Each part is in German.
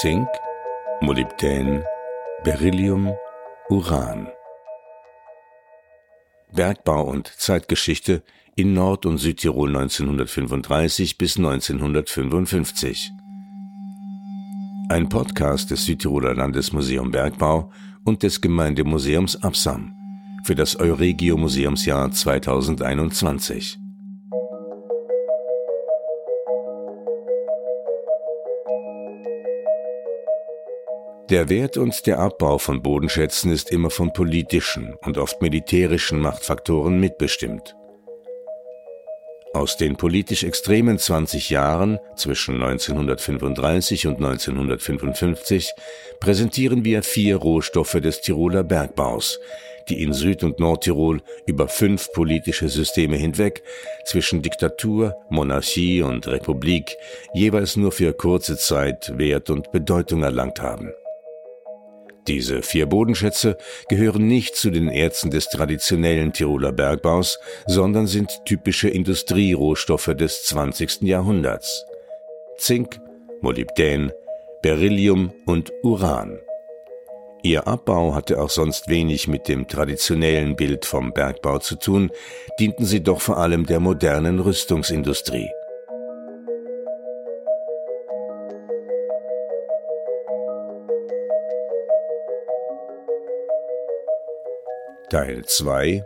Zink, Molybdän, Beryllium, Uran. Bergbau und Zeitgeschichte in Nord- und Südtirol 1935 bis 1955. Ein Podcast des Südtiroler Landesmuseum Bergbau und des Gemeindemuseums Absam für das Euregio Museumsjahr 2021. Der Wert und der Abbau von Bodenschätzen ist immer von politischen und oft militärischen Machtfaktoren mitbestimmt. Aus den politisch extremen 20 Jahren zwischen 1935 und 1955 präsentieren wir vier Rohstoffe des Tiroler Bergbaus, die in Süd- und Nordtirol über fünf politische Systeme hinweg zwischen Diktatur, Monarchie und Republik jeweils nur für kurze Zeit Wert und Bedeutung erlangt haben. Diese vier Bodenschätze gehören nicht zu den Erzen des traditionellen Tiroler Bergbaus, sondern sind typische Industrierohstoffe des 20. Jahrhunderts. Zink, Molybdän, Beryllium und Uran. Ihr Abbau hatte auch sonst wenig mit dem traditionellen Bild vom Bergbau zu tun, dienten sie doch vor allem der modernen Rüstungsindustrie. Teil 2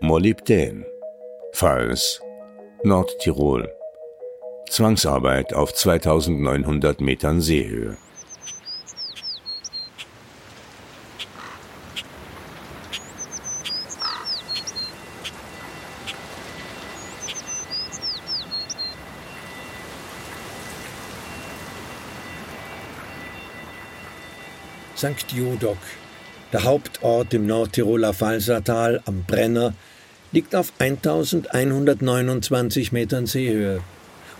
Molybdän Pfalz Nordtirol Zwangsarbeit auf 2900 Metern Seehöhe St. Jodok der Hauptort im Nordtiroler Falsertal am Brenner liegt auf 1129 Metern Seehöhe.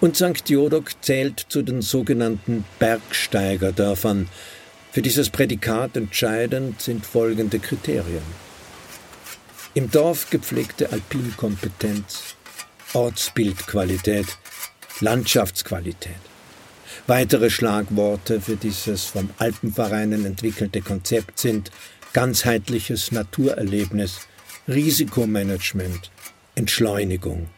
Und St. Jodok zählt zu den sogenannten Bergsteigerdörfern. Für dieses Prädikat entscheidend sind folgende Kriterien. Im Dorf gepflegte Alpinkompetenz, Ortsbildqualität, Landschaftsqualität. Weitere Schlagworte für dieses vom Alpenvereinen entwickelte Konzept sind ganzheitliches Naturerlebnis, Risikomanagement, Entschleunigung.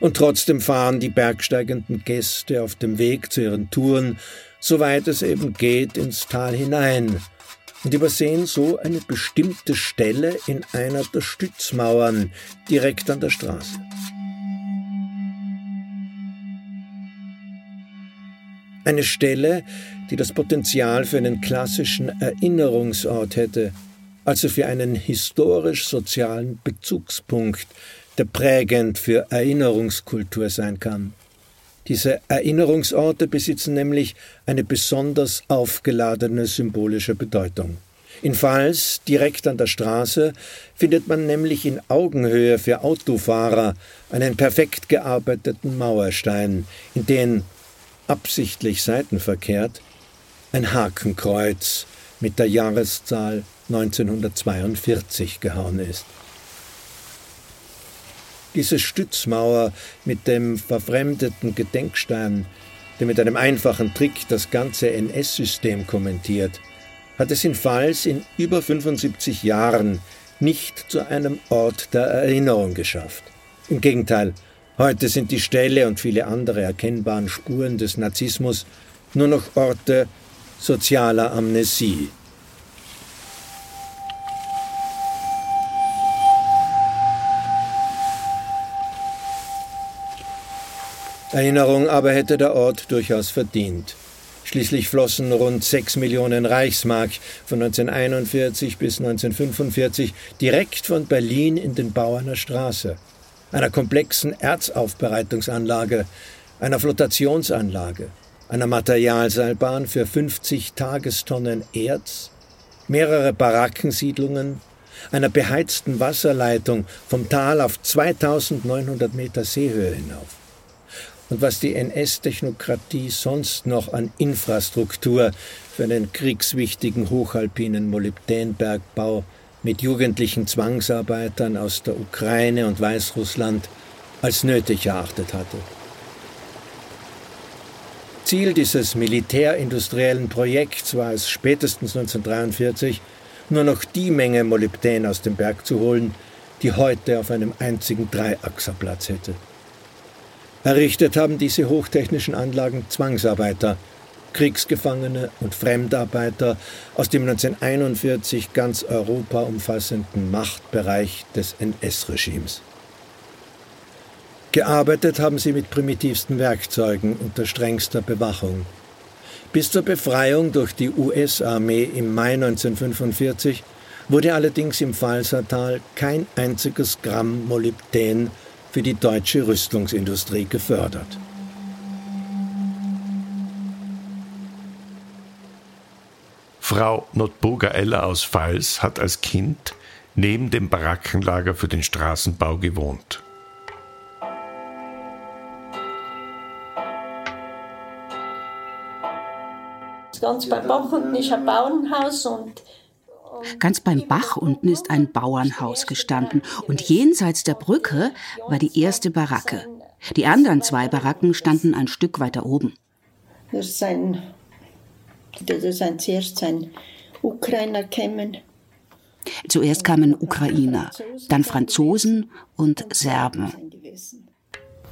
Und trotzdem fahren die bergsteigenden Gäste auf dem Weg zu ihren Touren, soweit es eben geht, ins Tal hinein und übersehen so eine bestimmte Stelle in einer der Stützmauern direkt an der Straße. Eine Stelle, die das Potenzial für einen klassischen Erinnerungsort hätte, also für einen historisch-sozialen Bezugspunkt, der prägend für Erinnerungskultur sein kann. Diese Erinnerungsorte besitzen nämlich eine besonders aufgeladene symbolische Bedeutung. In Pfalz, direkt an der Straße, findet man nämlich in Augenhöhe für Autofahrer einen perfekt gearbeiteten Mauerstein, in den absichtlich seitenverkehrt, ein Hakenkreuz mit der Jahreszahl 1942 gehauen ist. Diese Stützmauer mit dem verfremdeten Gedenkstein, der mit einem einfachen Trick das ganze NS-System kommentiert, hat es in Pfalz in über 75 Jahren nicht zu einem Ort der Erinnerung geschafft. Im Gegenteil, Heute sind die Ställe und viele andere erkennbaren Spuren des Narzissmus nur noch Orte sozialer Amnesie. Erinnerung aber hätte der Ort durchaus verdient. Schließlich flossen rund 6 Millionen Reichsmark von 1941 bis 1945 direkt von Berlin in den Bau einer Straße einer komplexen Erzaufbereitungsanlage, einer Flotationsanlage, einer Materialseilbahn für 50 Tagestonnen Erz, mehrere Barackensiedlungen, einer beheizten Wasserleitung vom Tal auf 2900 Meter Seehöhe hinauf. und was die NS-Technokratie sonst noch an Infrastruktur für einen kriegswichtigen hochalpinen Molybdänbergbau mit jugendlichen Zwangsarbeitern aus der Ukraine und Weißrussland als nötig erachtet hatte. Ziel dieses militärindustriellen Projekts war es spätestens 1943, nur noch die Menge Molybdän aus dem Berg zu holen, die heute auf einem einzigen Dreiachser Platz hätte. Errichtet haben diese hochtechnischen Anlagen Zwangsarbeiter, Kriegsgefangene und Fremdarbeiter aus dem 1941 ganz Europa umfassenden Machtbereich des NS-Regimes. Gearbeitet haben sie mit primitivsten Werkzeugen unter strengster Bewachung. Bis zur Befreiung durch die US-Armee im Mai 1945 wurde allerdings im Falsertal kein einziges Gramm Molybdän für die deutsche Rüstungsindustrie gefördert. Frau Notburger-Eller aus Pfalz hat als Kind neben dem Barackenlager für den Straßenbau gewohnt. Ganz beim Bach unten ist ein Bauernhaus und Ganz beim Bach unten ist ein Bauernhaus gestanden und jenseits der Brücke war die erste Baracke. Die anderen zwei Baracken standen ein Stück weiter oben. Das ist ein, das ist ein zuerst ein Ukrainer kämen. Zuerst kamen Ukrainer, dann Franzosen und Serben.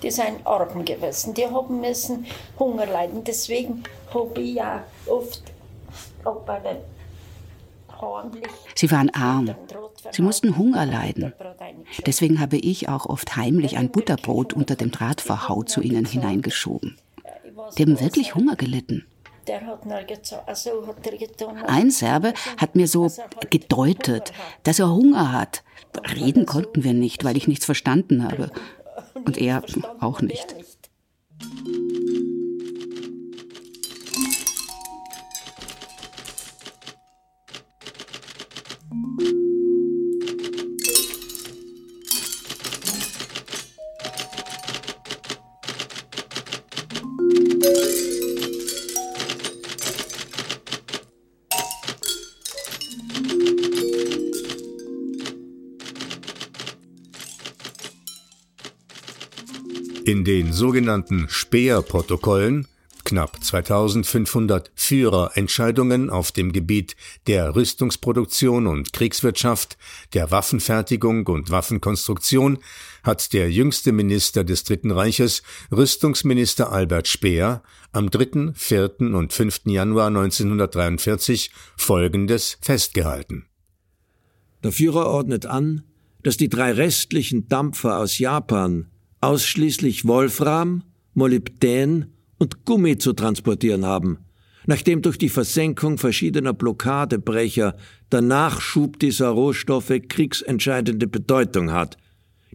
Die sind arm gewesen, die haben müssen Hunger leiden. Deswegen habe ich ja oft auch bei den Sie waren arm. Sie mussten Hunger leiden. Deswegen habe ich auch oft heimlich ein Butterbrot unter dem Drahtverhau zu ihnen hineingeschoben. Die haben wirklich Hunger gelitten. Ein Serbe hat mir so gedeutet, dass er Hunger hat. Reden konnten wir nicht, weil ich nichts verstanden habe. Und er auch nicht. In den sogenannten Speer-Protokollen, knapp 2500 Führerentscheidungen auf dem Gebiet der Rüstungsproduktion und Kriegswirtschaft, der Waffenfertigung und Waffenkonstruktion, hat der jüngste Minister des Dritten Reiches, Rüstungsminister Albert Speer, am 3., 4. und 5. Januar 1943 Folgendes festgehalten. Der Führer ordnet an, dass die drei restlichen Dampfer aus Japan ausschließlich Wolfram, Molybdän und Gummi zu transportieren haben, nachdem durch die Versenkung verschiedener Blockadebrecher der Nachschub dieser Rohstoffe kriegsentscheidende Bedeutung hat.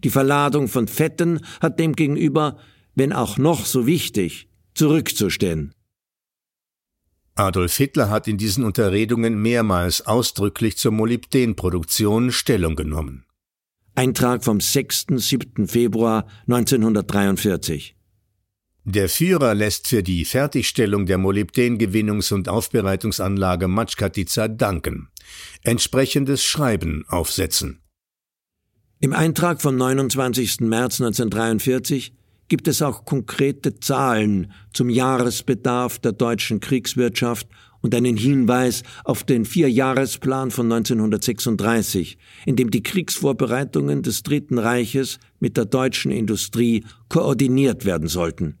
Die Verladung von Fetten hat demgegenüber, wenn auch noch so wichtig, zurückzustehen. Adolf Hitler hat in diesen Unterredungen mehrmals ausdrücklich zur Molybdänproduktion Stellung genommen. Eintrag vom 6. 7. Februar 1943. Der Führer lässt für die Fertigstellung der Molybdän-Gewinnungs- und Aufbereitungsanlage Matschkatica danken. Entsprechendes Schreiben aufsetzen. Im Eintrag vom 29. März 1943 gibt es auch konkrete Zahlen zum Jahresbedarf der deutschen Kriegswirtschaft und einen Hinweis auf den Vierjahresplan von 1936, in dem die Kriegsvorbereitungen des Dritten Reiches mit der deutschen Industrie koordiniert werden sollten.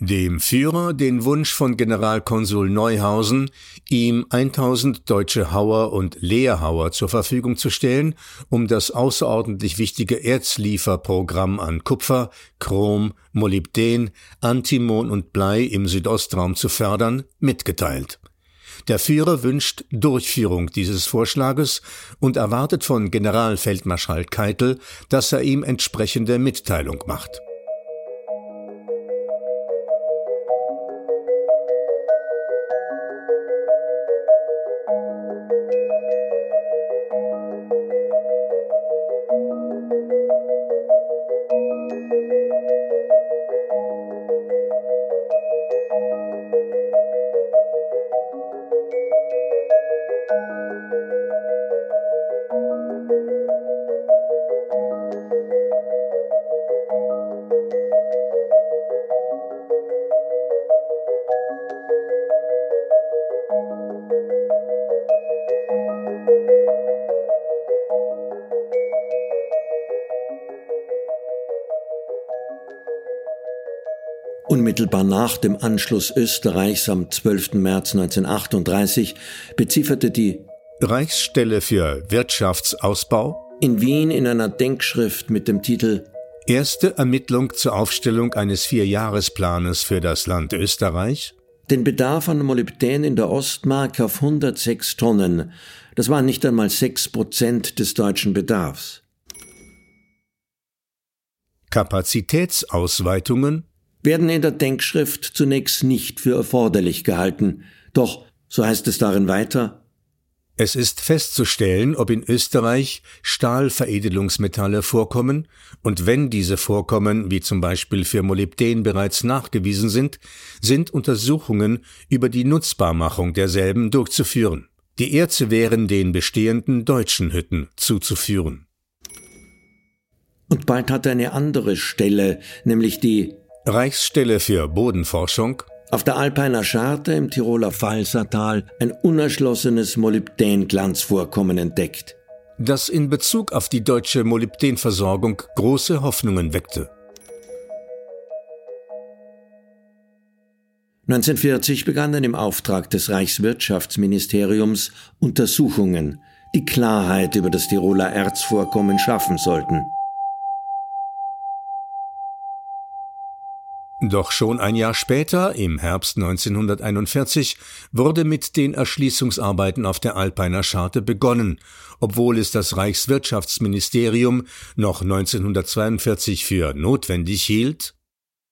Dem Führer den Wunsch von Generalkonsul Neuhausen, ihm 1000 deutsche Hauer und Leerhauer zur Verfügung zu stellen, um das außerordentlich wichtige Erzlieferprogramm an Kupfer, Chrom, Molybdän, Antimon und Blei im Südostraum zu fördern, mitgeteilt. Der Führer wünscht Durchführung dieses Vorschlages und erwartet von Generalfeldmarschall Keitel, dass er ihm entsprechende Mitteilung macht. Unmittelbar nach dem Anschluss Österreichs am 12. März 1938 bezifferte die Reichsstelle für Wirtschaftsausbau in Wien in einer Denkschrift mit dem Titel Erste Ermittlung zur Aufstellung eines Vierjahresplanes für das Land Österreich den Bedarf an Molybdän in der Ostmark auf 106 Tonnen. Das waren nicht einmal sechs Prozent des deutschen Bedarfs. Kapazitätsausweitungen werden in der Denkschrift zunächst nicht für erforderlich gehalten. Doch, so heißt es darin weiter, es ist festzustellen, ob in Österreich Stahlveredelungsmetalle vorkommen und wenn diese vorkommen, wie zum Beispiel für Molybden bereits nachgewiesen sind, sind Untersuchungen über die Nutzbarmachung derselben durchzuführen. Die Erze wären den bestehenden deutschen Hütten zuzuführen. Und bald hat eine andere Stelle, nämlich die Reichsstelle für Bodenforschung, auf der Alpeiner Scharte im Tiroler Pfalzertal ein unerschlossenes Molybdän-Glanzvorkommen entdeckt. Das in Bezug auf die deutsche Molybdänversorgung große Hoffnungen weckte. 1940 begannen im Auftrag des Reichswirtschaftsministeriums Untersuchungen, die Klarheit über das Tiroler Erzvorkommen schaffen sollten. Doch schon ein Jahr später, im Herbst 1941, wurde mit den Erschließungsarbeiten auf der Alpeiner Scharte begonnen, obwohl es das Reichswirtschaftsministerium noch 1942 für notwendig hielt,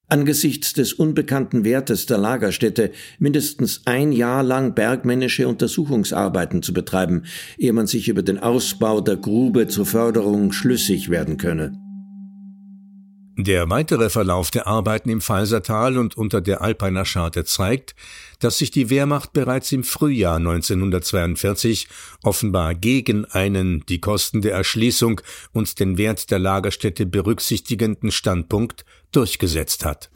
angesichts des unbekannten Wertes der Lagerstätte mindestens ein Jahr lang bergmännische Untersuchungsarbeiten zu betreiben, ehe man sich über den Ausbau der Grube zur Förderung schlüssig werden könne. Der weitere Verlauf der Arbeiten im Falsertal und unter der Alpeiner Scharte zeigt, dass sich die Wehrmacht bereits im Frühjahr 1942 offenbar gegen einen die Kosten der Erschließung und den Wert der Lagerstätte berücksichtigenden Standpunkt durchgesetzt hat.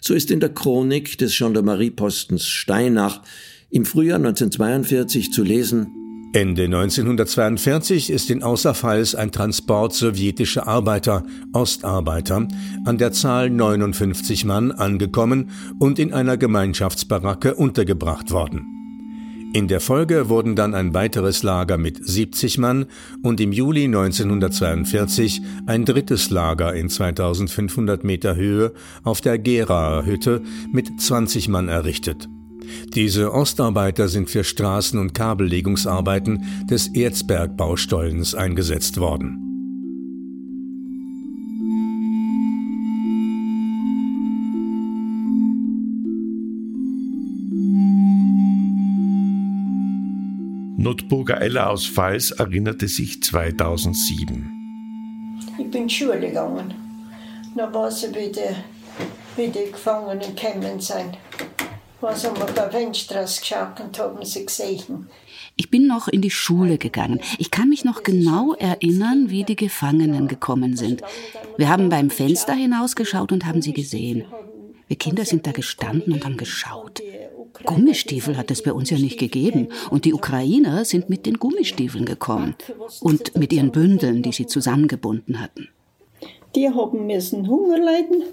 So ist in der Chronik des Gendarmeriepostens Steinach im Frühjahr 1942 zu lesen, Ende 1942 ist in Außerfalls ein Transport sowjetischer Arbeiter, Ostarbeiter, an der Zahl 59 Mann angekommen und in einer Gemeinschaftsbaracke untergebracht worden. In der Folge wurden dann ein weiteres Lager mit 70 Mann und im Juli 1942 ein drittes Lager in 2500 Meter Höhe auf der Geraer Hütte mit 20 Mann errichtet. Diese Ostarbeiter sind für Straßen- und Kabellegungsarbeiten des Erzbergbaustollens eingesetzt worden. Notburger Ella aus Pfalz erinnerte sich 2007. Ich bin Schule gegangen. Da war sie wieder, wie die Gefangenen gekommen sind was wir bei Wendstraße geschaut und haben sie gesehen. Ich bin noch in die Schule gegangen. Ich kann mich noch genau erinnern, wie die Gefangenen gekommen sind. Wir haben beim Fenster hinausgeschaut und haben sie gesehen. Wir Kinder sind da gestanden und haben geschaut. Gummistiefel hat es bei uns ja nicht gegeben. Und die Ukrainer sind mit den Gummistiefeln gekommen. Und mit ihren Bündeln, die sie zusammengebunden hatten. Die haben müssen Hunger leiden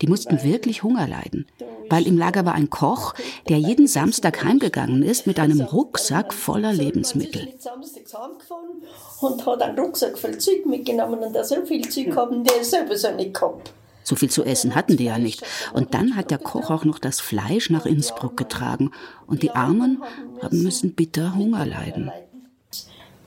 die mussten wirklich Hunger leiden, weil im Lager war ein Koch, der jeden Samstag heimgegangen ist mit einem Rucksack voller Lebensmittel. Und hat einen Rucksack voll Zeug mitgenommen und da so viel Zeug haben die selber so nicht gehabt. So viel zu essen hatten die ja nicht. Und dann hat der Koch auch noch das Fleisch nach Innsbruck getragen. Und die Armen haben müssen bitter Hunger leiden.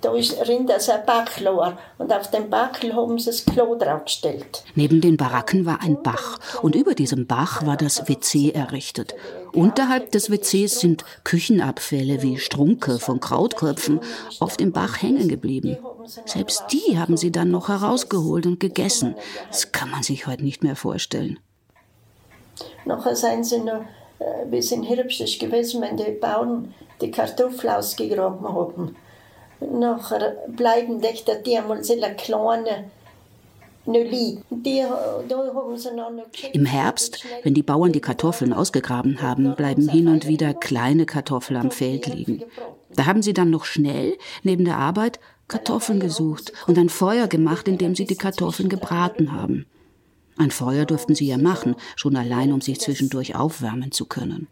Da ist drin das ein Bachlor und auf dem Bachl haben sie das Klo draufgestellt. Neben den Baracken war ein Bach und über diesem Bach war das WC errichtet. Unterhalb des WCs sind Küchenabfälle wie Strunke von Krautköpfen auf dem Bach hängen geblieben. Selbst die haben sie dann noch herausgeholt und gegessen. Das kann man sich heute nicht mehr vorstellen. Nachher sind sie noch äh, bis in Herbst gewesen, wenn die Bauern die Kartoffeln ausgegraben haben nachher bleiben echt die einmal so kleine im Herbst, wenn die Bauern die Kartoffeln ausgegraben haben, bleiben hin und wieder kleine Kartoffeln am Feld liegen. Da haben sie dann noch schnell neben der Arbeit Kartoffeln gesucht und ein Feuer gemacht, in dem sie die Kartoffeln gebraten haben. Ein Feuer durften sie ja machen, schon allein, um sich zwischendurch aufwärmen zu können.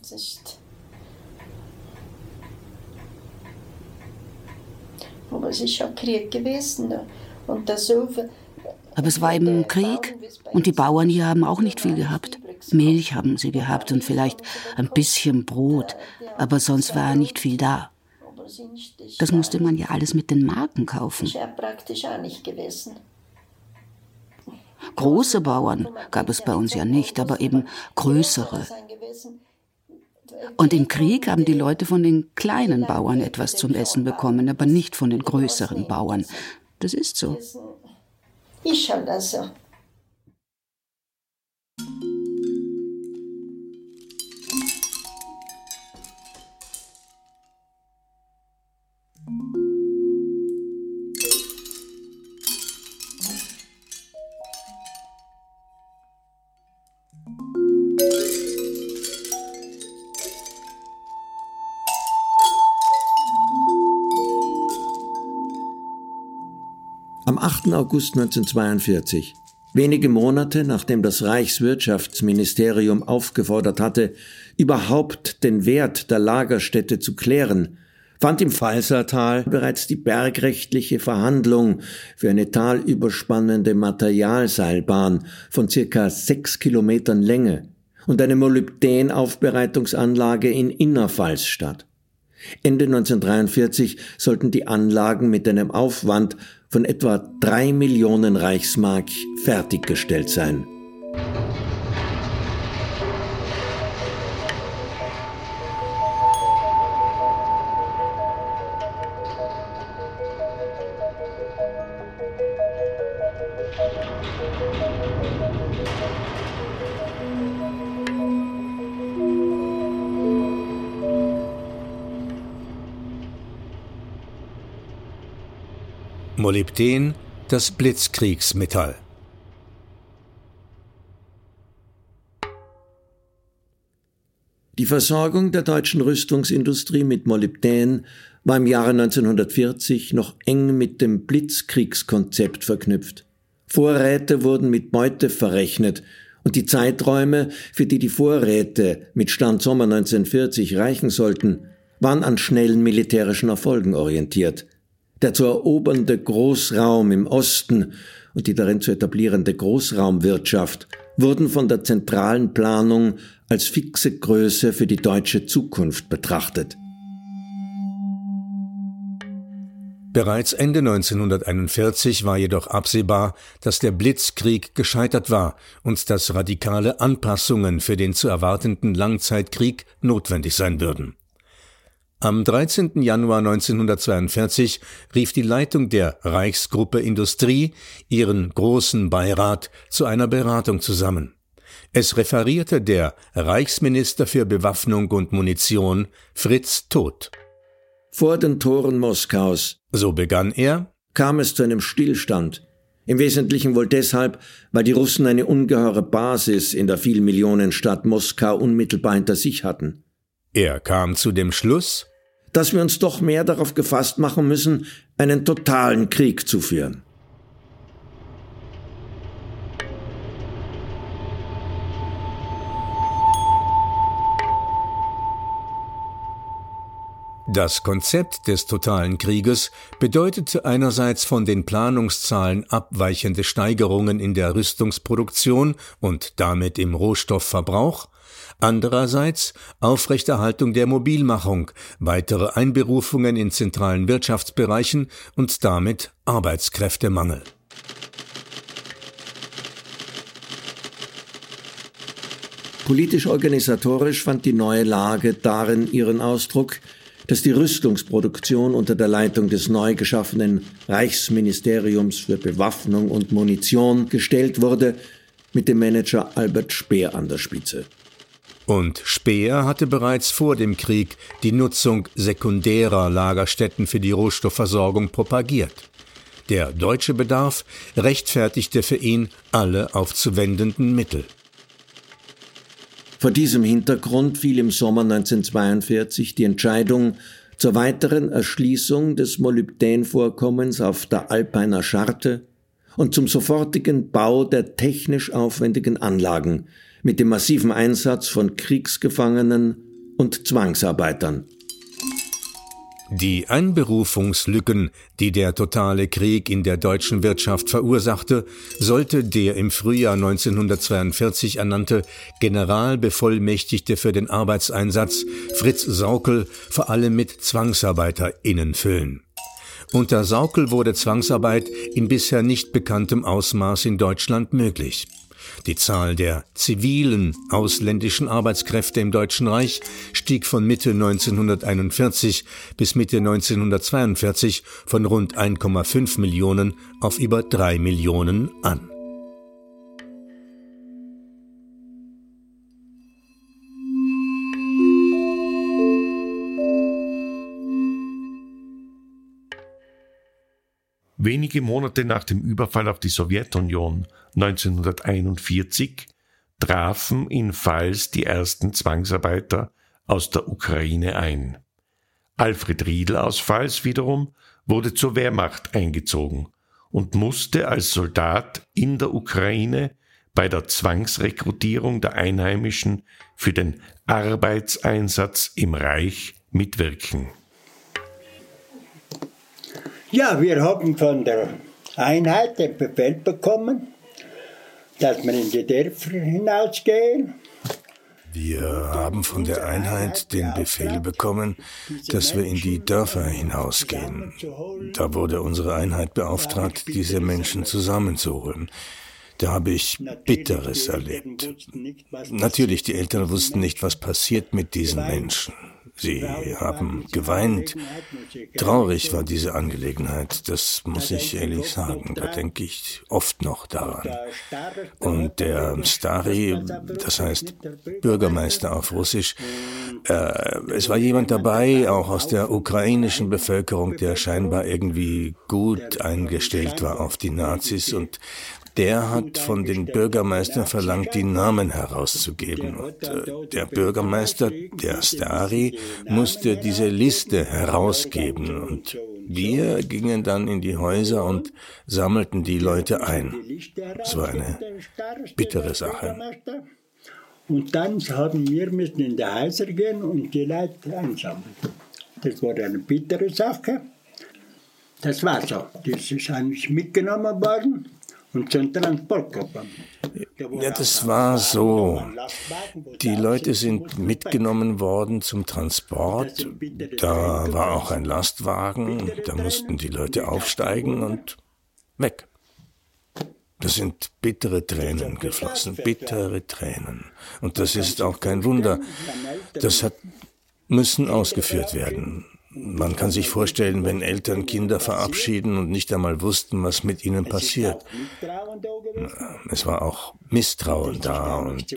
Das ist aber es ist schon Krieg gewesen. Ne? Und das so aber es war eben Krieg und die Bauern hier haben auch nicht viel gehabt. Milch haben sie gehabt und vielleicht ein bisschen Brot, aber sonst war nicht viel da. Das musste man ja alles mit den Marken kaufen. Ist ja praktisch auch nicht gewesen. Große Bauern gab es bei uns ja nicht, aber eben größere. Und im Krieg haben die Leute von den kleinen Bauern etwas zum Essen bekommen, aber nicht von den größeren Bauern. Das ist so. Ist schon so. Am 8. August 1942, wenige Monate nachdem das Reichswirtschaftsministerium aufgefordert hatte, überhaupt den Wert der Lagerstätte zu klären, fand im Falsertal bereits die bergrechtliche Verhandlung für eine talüberspannende Materialseilbahn von circa sechs Kilometern Länge und eine Molybdenaufbereitungsanlage in Innerpfalz statt. Ende 1943 sollten die Anlagen mit einem Aufwand von etwa drei Millionen Reichsmark fertiggestellt sein. Molybden, das Blitzkriegsmetall. Die Versorgung der deutschen Rüstungsindustrie mit Molybden war im Jahre 1940 noch eng mit dem Blitzkriegskonzept verknüpft. Vorräte wurden mit Beute verrechnet und die Zeiträume, für die die Vorräte mit Stand Sommer 1940 reichen sollten, waren an schnellen militärischen Erfolgen orientiert. Der zu erobernde Großraum im Osten und die darin zu etablierende Großraumwirtschaft wurden von der zentralen Planung als fixe Größe für die deutsche Zukunft betrachtet. Bereits Ende 1941 war jedoch absehbar, dass der Blitzkrieg gescheitert war und dass radikale Anpassungen für den zu erwartenden Langzeitkrieg notwendig sein würden. Am 13. Januar 1942 rief die Leitung der Reichsgruppe Industrie ihren großen Beirat zu einer Beratung zusammen. Es referierte der Reichsminister für Bewaffnung und Munition Fritz Todt. Vor den Toren Moskaus, so begann er, kam es zu einem Stillstand. Im Wesentlichen wohl deshalb, weil die Russen eine ungeheure Basis in der Vielmillionenstadt Moskau unmittelbar hinter sich hatten. Er kam zu dem Schluss, dass wir uns doch mehr darauf gefasst machen müssen, einen totalen Krieg zu führen. Das Konzept des totalen Krieges bedeutete einerseits von den Planungszahlen abweichende Steigerungen in der Rüstungsproduktion und damit im Rohstoffverbrauch, andererseits Aufrechterhaltung der Mobilmachung, weitere Einberufungen in zentralen Wirtschaftsbereichen und damit Arbeitskräftemangel. Politisch-organisatorisch fand die neue Lage darin ihren Ausdruck, dass die Rüstungsproduktion unter der Leitung des neu geschaffenen Reichsministeriums für Bewaffnung und Munition gestellt wurde, mit dem Manager Albert Speer an der Spitze. Und Speer hatte bereits vor dem Krieg die Nutzung sekundärer Lagerstätten für die Rohstoffversorgung propagiert. Der deutsche Bedarf rechtfertigte für ihn alle aufzuwendenden Mittel. Vor diesem Hintergrund fiel im Sommer 1942 die Entscheidung zur weiteren Erschließung des Molybdänvorkommens auf der Alpeiner Scharte und zum sofortigen Bau der technisch aufwendigen Anlagen mit dem massiven Einsatz von Kriegsgefangenen und Zwangsarbeitern. Die Einberufungslücken, die der totale Krieg in der deutschen Wirtschaft verursachte, sollte der im Frühjahr 1942 ernannte Generalbevollmächtigte für den Arbeitseinsatz Fritz Saukel vor allem mit ZwangsarbeiterInnen füllen. Unter Saukel wurde Zwangsarbeit in bisher nicht bekanntem Ausmaß in Deutschland möglich. Die Zahl der zivilen ausländischen Arbeitskräfte im Deutschen Reich stieg von Mitte 1941 bis Mitte 1942 von rund 1,5 Millionen auf über 3 Millionen an. Wenige Monate nach dem Überfall auf die Sowjetunion 1941 trafen in Pfalz die ersten Zwangsarbeiter aus der Ukraine ein. Alfred Riedl aus Pfalz wiederum wurde zur Wehrmacht eingezogen und musste als Soldat in der Ukraine bei der Zwangsrekrutierung der Einheimischen für den Arbeitseinsatz im Reich mitwirken. Ja, wir haben von der Einheit den Befehl bekommen, dass wir in die Dörfer hinausgehen. Wir haben von der Einheit den Befehl bekommen, dass wir in die Dörfer hinausgehen. Da wurde unsere Einheit beauftragt, diese Menschen zusammenzuholen. Da habe ich Bitteres erlebt. Natürlich, die Eltern wussten nicht, was passiert mit diesen Menschen. Sie haben geweint. Traurig war diese Angelegenheit, das muss ich ehrlich sagen. Da denke ich oft noch daran. Und der Stari, das heißt Bürgermeister auf Russisch, äh, es war jemand dabei, auch aus der ukrainischen Bevölkerung, der scheinbar irgendwie gut eingestellt war auf die Nazis und der hat von den Bürgermeistern verlangt, die Namen herauszugeben. Und äh, der Bürgermeister, der Stari, musste diese Liste herausgeben. Und wir gingen dann in die Häuser und sammelten die Leute ein. Es war eine bittere Sache. Und dann haben wir müssen in die Häuser gehen und die Leute einsammeln. Das war eine bittere Sache. Das war so. Das ist eigentlich mitgenommen worden Ja, das war so. Die Leute sind mitgenommen worden zum Transport. Da war auch ein Lastwagen. Da mussten die Leute aufsteigen und weg. Da sind bittere Tränen geflossen, bittere Tränen. Und das ist auch kein Wunder. Das hat müssen ausgeführt werden. Man kann sich vorstellen, wenn Eltern Kinder verabschieden und nicht einmal wussten, was mit ihnen passiert. Es war auch Misstrauen da und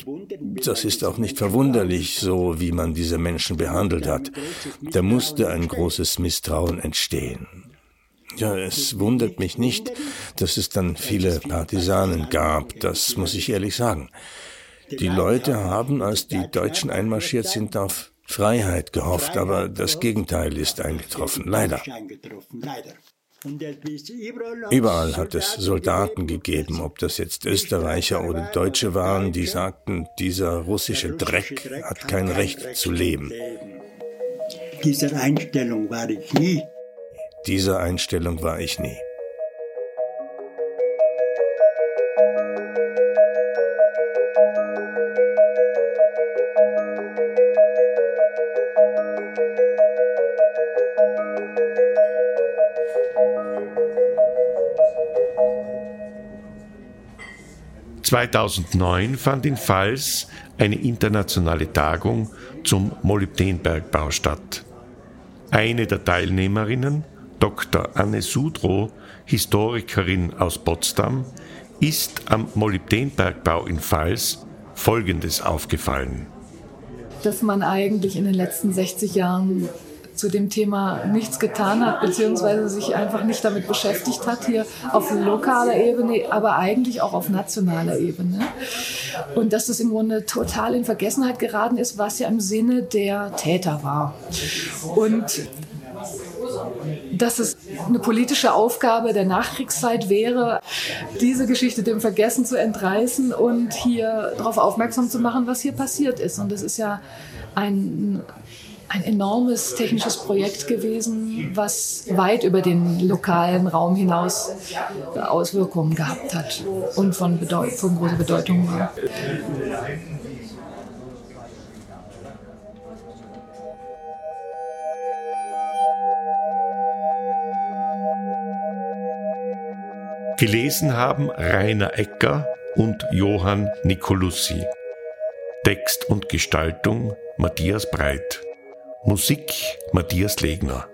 das ist auch nicht verwunderlich, so wie man diese Menschen behandelt hat. Da musste ein großes Misstrauen entstehen. Ja, es wundert mich nicht, dass es dann viele Partisanen gab, das muss ich ehrlich sagen. Die Leute haben, als die Deutschen einmarschiert sind, auf Freiheit gehofft, aber das Gegenteil ist eingetroffen, leider. Überall hat es Soldaten gegeben, ob das jetzt Österreicher oder Deutsche waren, die sagten, dieser russische Dreck hat kein Recht zu leben. Dieser Einstellung war ich nie. Dieser Einstellung war ich nie. 2009 fand in Pfalz eine internationale Tagung zum Molybdenbergbau statt. Eine der Teilnehmerinnen, Dr. Anne Sudrow, Historikerin aus Potsdam, ist am Molybdenbergbau in Pfalz Folgendes aufgefallen. Dass man eigentlich in den letzten 60 Jahren zu dem Thema nichts getan hat, beziehungsweise sich einfach nicht damit beschäftigt hat, hier auf lokaler Ebene, aber eigentlich auch auf nationaler Ebene. Und dass das im Grunde total in Vergessenheit geraten ist, was ja im Sinne der Täter war. Und dass es eine politische Aufgabe der Nachkriegszeit wäre, diese Geschichte dem Vergessen zu entreißen und hier darauf aufmerksam zu machen, was hier passiert ist. Und das ist ja ein, ein enormes technisches Projekt gewesen, was weit über den lokalen Raum hinaus Auswirkungen gehabt hat und von, Bedeut von großer Bedeutung war. Gelesen haben Rainer Ecker und Johann Nicolussi. Text und Gestaltung Matthias Breit. Musik Matthias Legner.